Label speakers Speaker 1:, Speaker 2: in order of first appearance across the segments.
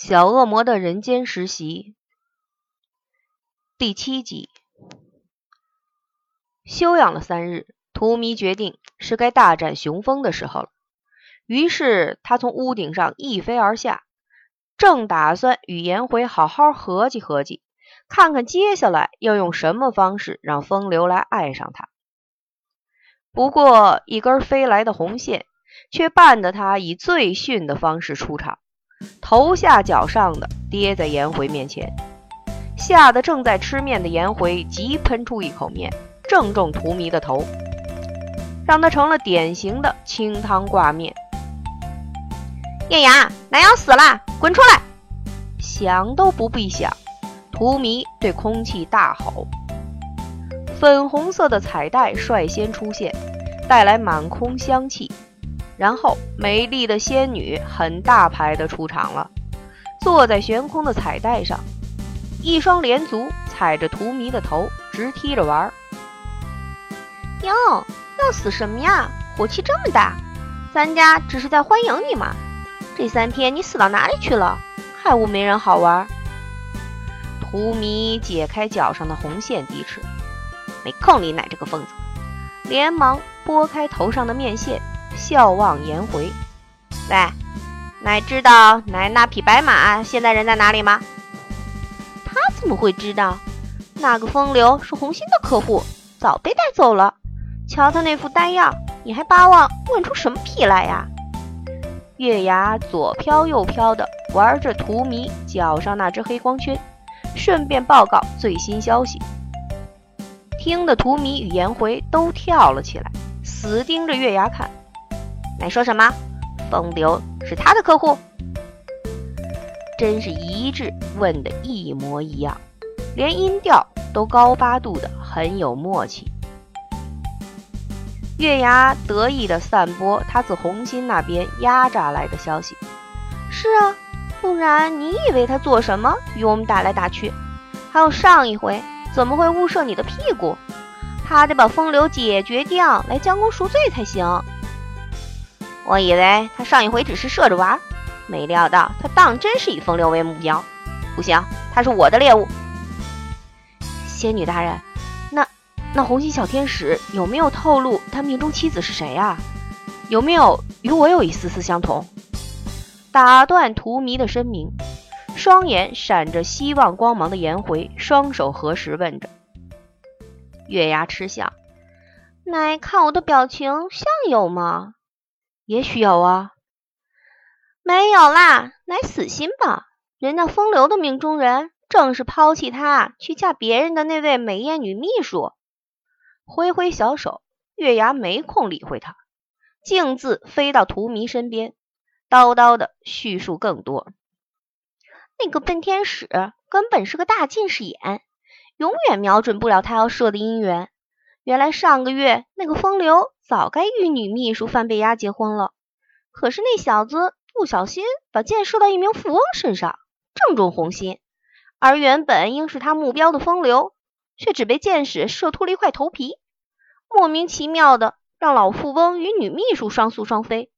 Speaker 1: 小恶魔的人间实习第七集。休养了三日，荼蘼决定是该大展雄风的时候了。于是他从屋顶上一飞而下，正打算与颜回好好合计合计，看看接下来要用什么方式让风流来爱上他。不过，一根飞来的红线却绊得他以最逊的方式出场。头下脚上的跌在颜回面前，吓得正在吃面的颜回急喷出一口面，正中荼蘼的头，让他成了典型的清汤挂面。
Speaker 2: 艳阳，南阳死了，滚出来！
Speaker 1: 想都不必想，荼蘼对空气大吼。粉红色的彩带率先出现，带来满空香气。然后，美丽的仙女很大牌的出场了，坐在悬空的彩带上，一双连足踩着荼蘼的头，直踢着玩儿。
Speaker 2: 哟，要死什么呀？火气这么大！咱家只是在欢迎你嘛。这三天你死到哪里去了？害我没人好玩？
Speaker 1: 荼蘼解开脚上的红线，低齿，
Speaker 2: 没空理奶这个疯子，
Speaker 1: 连忙拨开头上的面线。笑望颜回，
Speaker 2: 喂，奶知道奶那匹白马现在人在哪里吗？他怎么会知道？那个风流是红心的客户，早被带走了。瞧他那副呆样，你还巴望问出什么屁来呀？
Speaker 1: 月牙左飘右飘的玩着荼蘼脚上那只黑光圈，顺便报告最新消息。听得荼蘼与颜回都跳了起来，死盯着月牙看。
Speaker 2: 奶说什么？风流是他的客户？
Speaker 1: 真是一致问的一模一样，连音调都高八度的很有默契。月牙得意的散播他自红心那边压榨来的消息。
Speaker 2: 是啊，不然你以为他做什么与我们打来打去？还有上一回怎么会误射你的屁股？他得把风流解决掉来将功赎罪才行。我以为他上一回只是射着玩，没料到他当真是以风流为目标。不行，他是我的猎物。
Speaker 1: 仙女大人，那那红心小天使有没有透露他命中妻子是谁啊？有没有与我有一丝丝相同？打断荼蘼的声明，双眼闪着希望光芒的颜回双手合十问着。
Speaker 2: 月牙嗤笑：“奶看我的表情像有吗？”
Speaker 1: 也许有啊，
Speaker 2: 没有啦，乃死心吧。人家风流的命中人正是抛弃他去嫁别人的那位美艳女秘书。
Speaker 1: 挥挥小手，月牙没空理会他，径自飞到荼蘼身边，叨叨的叙述更多。
Speaker 2: 那个笨天使根本是个大近视眼，永远瞄准不了他要射的姻缘。原来上个月那个风流早该与女秘书范贝亚结婚了，可是那小子不小心把箭射到一名富翁身上，正中红心，而原本应是他目标的风流，却只被箭矢射秃了一块头皮，莫名其妙的让老富翁与女秘书双宿双飞，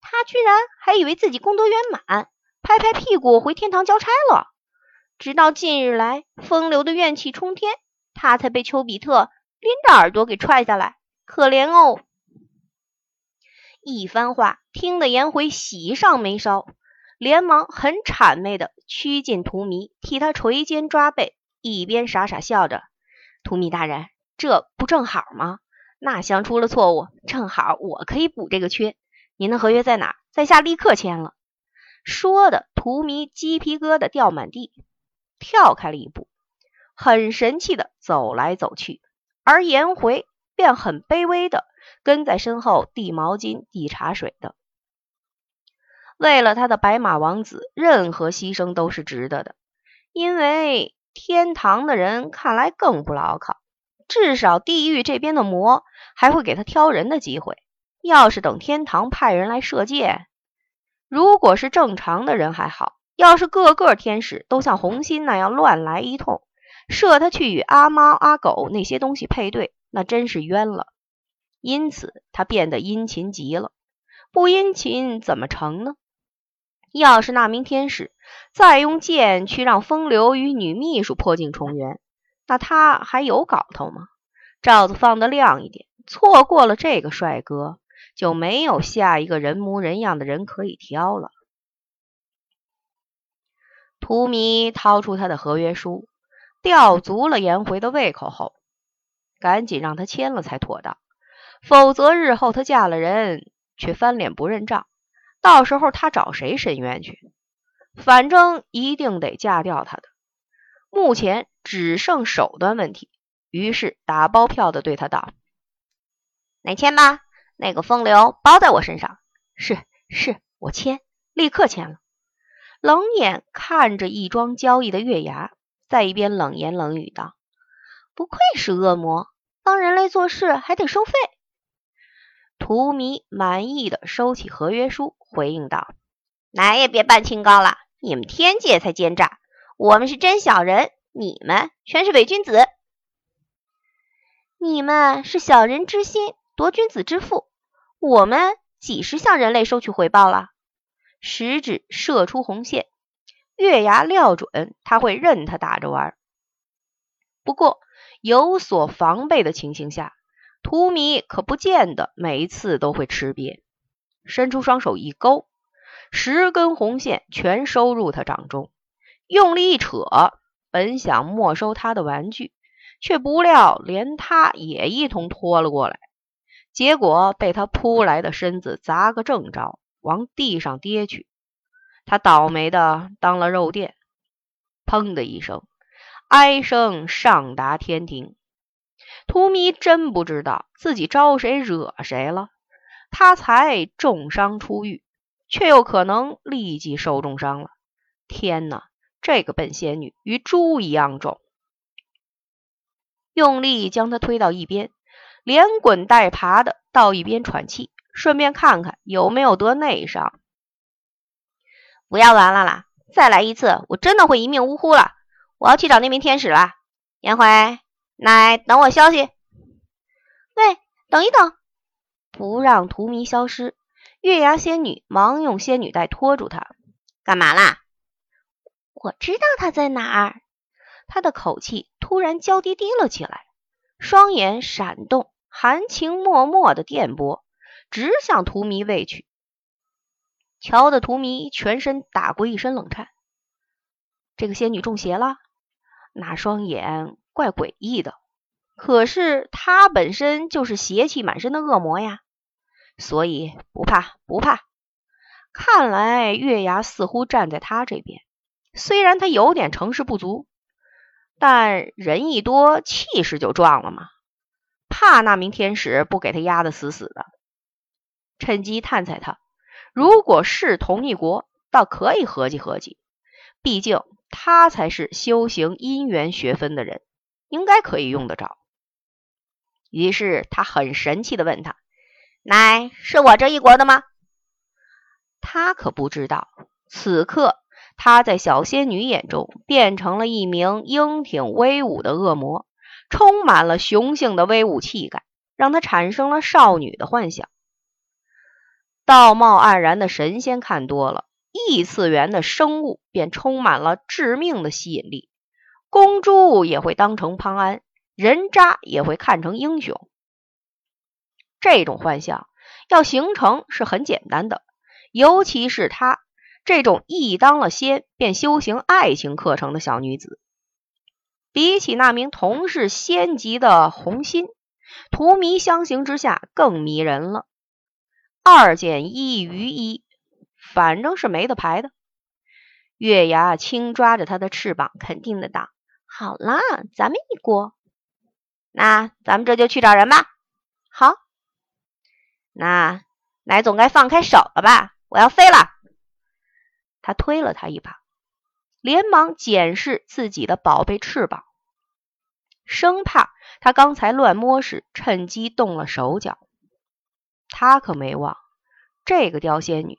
Speaker 2: 他居然还以为自己功德圆满，拍拍屁股回天堂交差了。直到近日来，风流的怨气冲天，他才被丘比特。拎着耳朵给踹下来，可怜哦！
Speaker 1: 一番话听得颜回喜上眉梢，连忙很谄媚的趋近荼蘼，替他捶肩抓背，一边傻傻笑着：“荼蘼大人，这不正好吗？那厢出了错误，正好我可以补这个缺。您的合约在哪？在下立刻签了。”说的荼蘼鸡皮疙瘩掉满地，跳开了一步，很神气的走来走去。而颜回便很卑微的跟在身后递毛巾、递茶水的。为了他的白马王子，任何牺牲都是值得的。因为天堂的人看来更不牢靠，至少地狱这边的魔还会给他挑人的机会。要是等天堂派人来射箭，如果是正常的人还好；要是个个天使都像红心那样乱来一通，射他去与阿猫阿狗那些东西配对，那真是冤了。因此他变得殷勤极了，不殷勤怎么成呢？要是那名天使再用剑去让风流与女秘书破镜重圆，那他还有搞头吗？罩子放得亮一点，错过了这个帅哥，就没有下一个人模人样的人可以挑了。荼蘼掏出他的合约书，吊足了颜回的胃口后，赶紧让他签了才妥当，否则日后他嫁了人，却翻脸不认账。到时候他找谁申冤去？反正一定得嫁掉他的。目前只剩手段问题，于是打包票的对他道：“
Speaker 2: 来签吧，那个风流包在我身上。”“
Speaker 1: 是是，我签，立刻签了。”冷眼看着一桩交易的月牙，在一边冷言冷语道：“
Speaker 2: 不愧是恶魔，帮人类做事还得收费。”
Speaker 1: 荼蘼满意的收起合约书。回应道：“
Speaker 2: 哪也别扮清高了，你们天界才奸诈，我们是真小人，你们全是伪君子。你们是小人之心夺君子之腹，我们几时向人类收取回报了？”
Speaker 1: 食指射出红线，月牙料准他会任他打着玩。不过有所防备的情形下，荼蘼可不见得每次都会吃瘪。伸出双手一勾，十根红线全收入他掌中，用力一扯，本想没收他的玩具，却不料连他也一同拖了过来，结果被他扑来的身子砸个正着，往地上跌去。他倒霉的当了肉垫，砰的一声，哀声上达天庭。荼蘼真不知道自己招谁惹谁了。他才重伤出狱，却又可能立即受重伤了。天哪，这个笨仙女与猪一样重！用力将她推到一边，连滚带爬的到一边喘气，顺便看看有没有得内伤。
Speaker 2: 不要玩了啦！再来一次，我真的会一命呜呼了。我要去找那名天使了。颜回，奶，等我消息。喂，等一等。
Speaker 1: 不让荼蘼消失，月牙仙女忙用仙女带拖住他。
Speaker 2: 干嘛啦？我知道他在哪儿。他的口气突然娇滴滴了起来，双眼闪动，含情脉脉的电波直向荼蘼喂去。
Speaker 1: 瞧得荼蘼全身打过一身冷颤。这个仙女中邪了？那双眼怪诡异的。可是她本身就是邪气满身的恶魔呀，所以不怕不怕。看来月牙似乎站在他这边，虽然他有点成事不足，但人一多气势就壮了嘛。怕那名天使不给他压得死死的，趁机探猜他。如果是同一国，倒可以合计合计，毕竟他才是修行姻缘学分的人，应该可以用得着。于是他很神气的问他：“
Speaker 2: 乃是我这一国的吗？”
Speaker 1: 他可不知道，此刻他在小仙女眼中变成了一名英挺威武的恶魔，充满了雄性的威武气概，让他产生了少女的幻想。道貌岸然的神仙看多了，异次元的生物便充满了致命的吸引力，公猪也会当成潘安。人渣也会看成英雄，这种幻象要形成是很简单的，尤其是她这种一当了仙便修行爱情课程的小女子，比起那名同是仙级的红心，荼蘼相形之下更迷人了。二减一余一，反正是没得排的。月牙轻抓着他的翅膀，肯定的道：“
Speaker 2: 好啦，咱们一锅。”
Speaker 1: 那咱们这就去找人吧。
Speaker 2: 好，
Speaker 1: 那奶总该放开手了吧？我要飞了。他推了他一把，连忙检视自己的宝贝翅膀，生怕他刚才乱摸时趁机动了手脚。他可没忘，这个刁仙女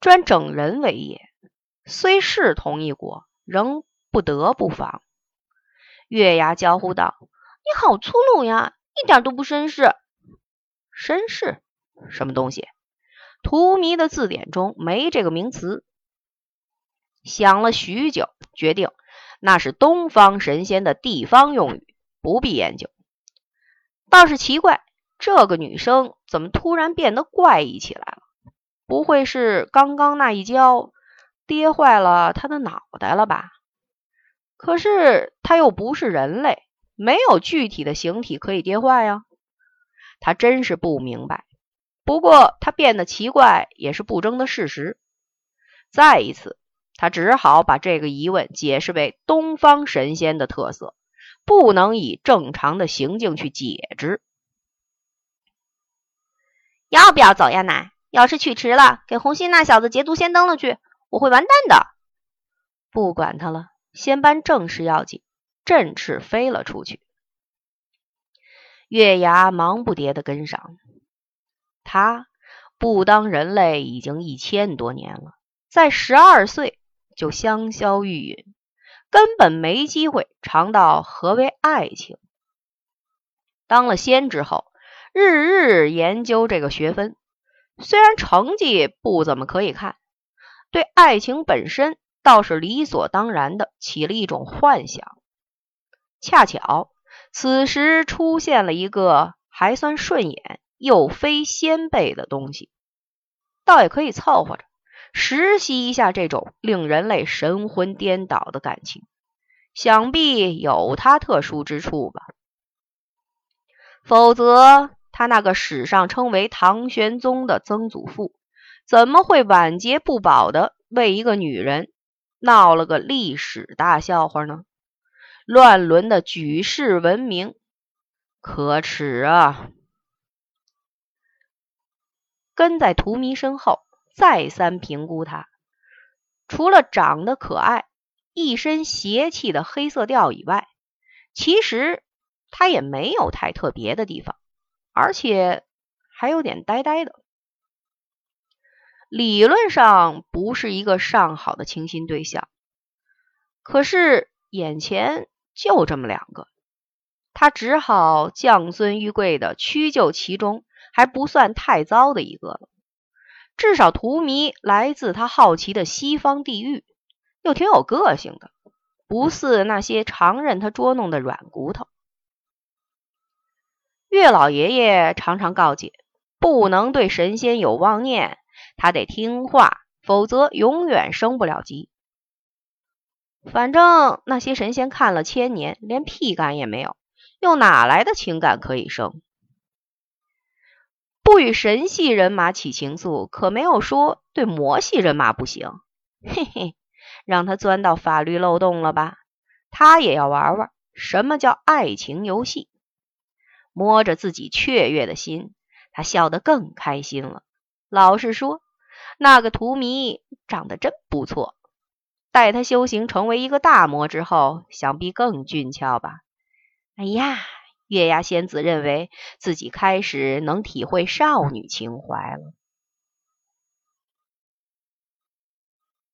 Speaker 1: 专整人为业，虽是同一国，仍不得不防。月牙娇呼道。
Speaker 2: 你好粗鲁呀，一点都不绅士。
Speaker 1: 绅士什么东西？荼蘼的字典中没这个名词。想了许久，决定那是东方神仙的地方用语，不必研究。倒是奇怪，这个女生怎么突然变得怪异起来了？不会是刚刚那一跤跌坏了她的脑袋了吧？可是她又不是人类，没有具体的形体可以跌坏呀。他真是不明白。不过他变得奇怪也是不争的事实。再一次，他只好把这个疑问解释为东方神仙的特色，不能以正常的行径去解之。
Speaker 2: 要不要走呀，奶？要是去迟了，给红心那小子捷足先登了去，我会完蛋的。
Speaker 1: 不管他了，先办正事要紧。振翅飞了出去。月牙忙不迭的跟上。他不当人类已经一千多年了，在十二岁就香消玉殒，根本没机会尝到何为爱情。当了仙之后，日日研究这个学分，虽然成绩不怎么可以看，对爱情本身倒是理所当然的起了一种幻想。恰巧此时出现了一个还算顺眼。又非先辈的东西，倒也可以凑合着实习一下这种令人类神魂颠倒的感情，想必有它特殊之处吧。否则，他那个史上称为唐玄宗的曾祖父，怎么会晚节不保的为一个女人闹了个历史大笑话呢？乱伦的举世闻名，可耻啊！跟在荼蘼身后，再三评估他。除了长得可爱、一身邪气的黑色调以外，其实他也没有太特别的地方，而且还有点呆呆的。理论上不是一个上好的倾心对象，可是眼前就这么两个，他只好降尊玉贵的屈就其中。还不算太糟的一个了，至少荼蘼来自他好奇的西方地域，又挺有个性的，不似那些常任他捉弄的软骨头。月老爷爷常常告诫，不能对神仙有妄念，他得听话，否则永远升不了级。反正那些神仙看了千年，连屁感也没有，又哪来的情感可以生？不与神系人马起情愫，可没有说对魔系人马不行。嘿嘿，让他钻到法律漏洞了吧？他也要玩玩什么叫爱情游戏。摸着自己雀跃的心，他笑得更开心了。老实说，那个荼蘼长得真不错。待他修行成为一个大魔之后，想必更俊俏吧？哎呀！月牙仙子认为自己开始能体会少女情怀了。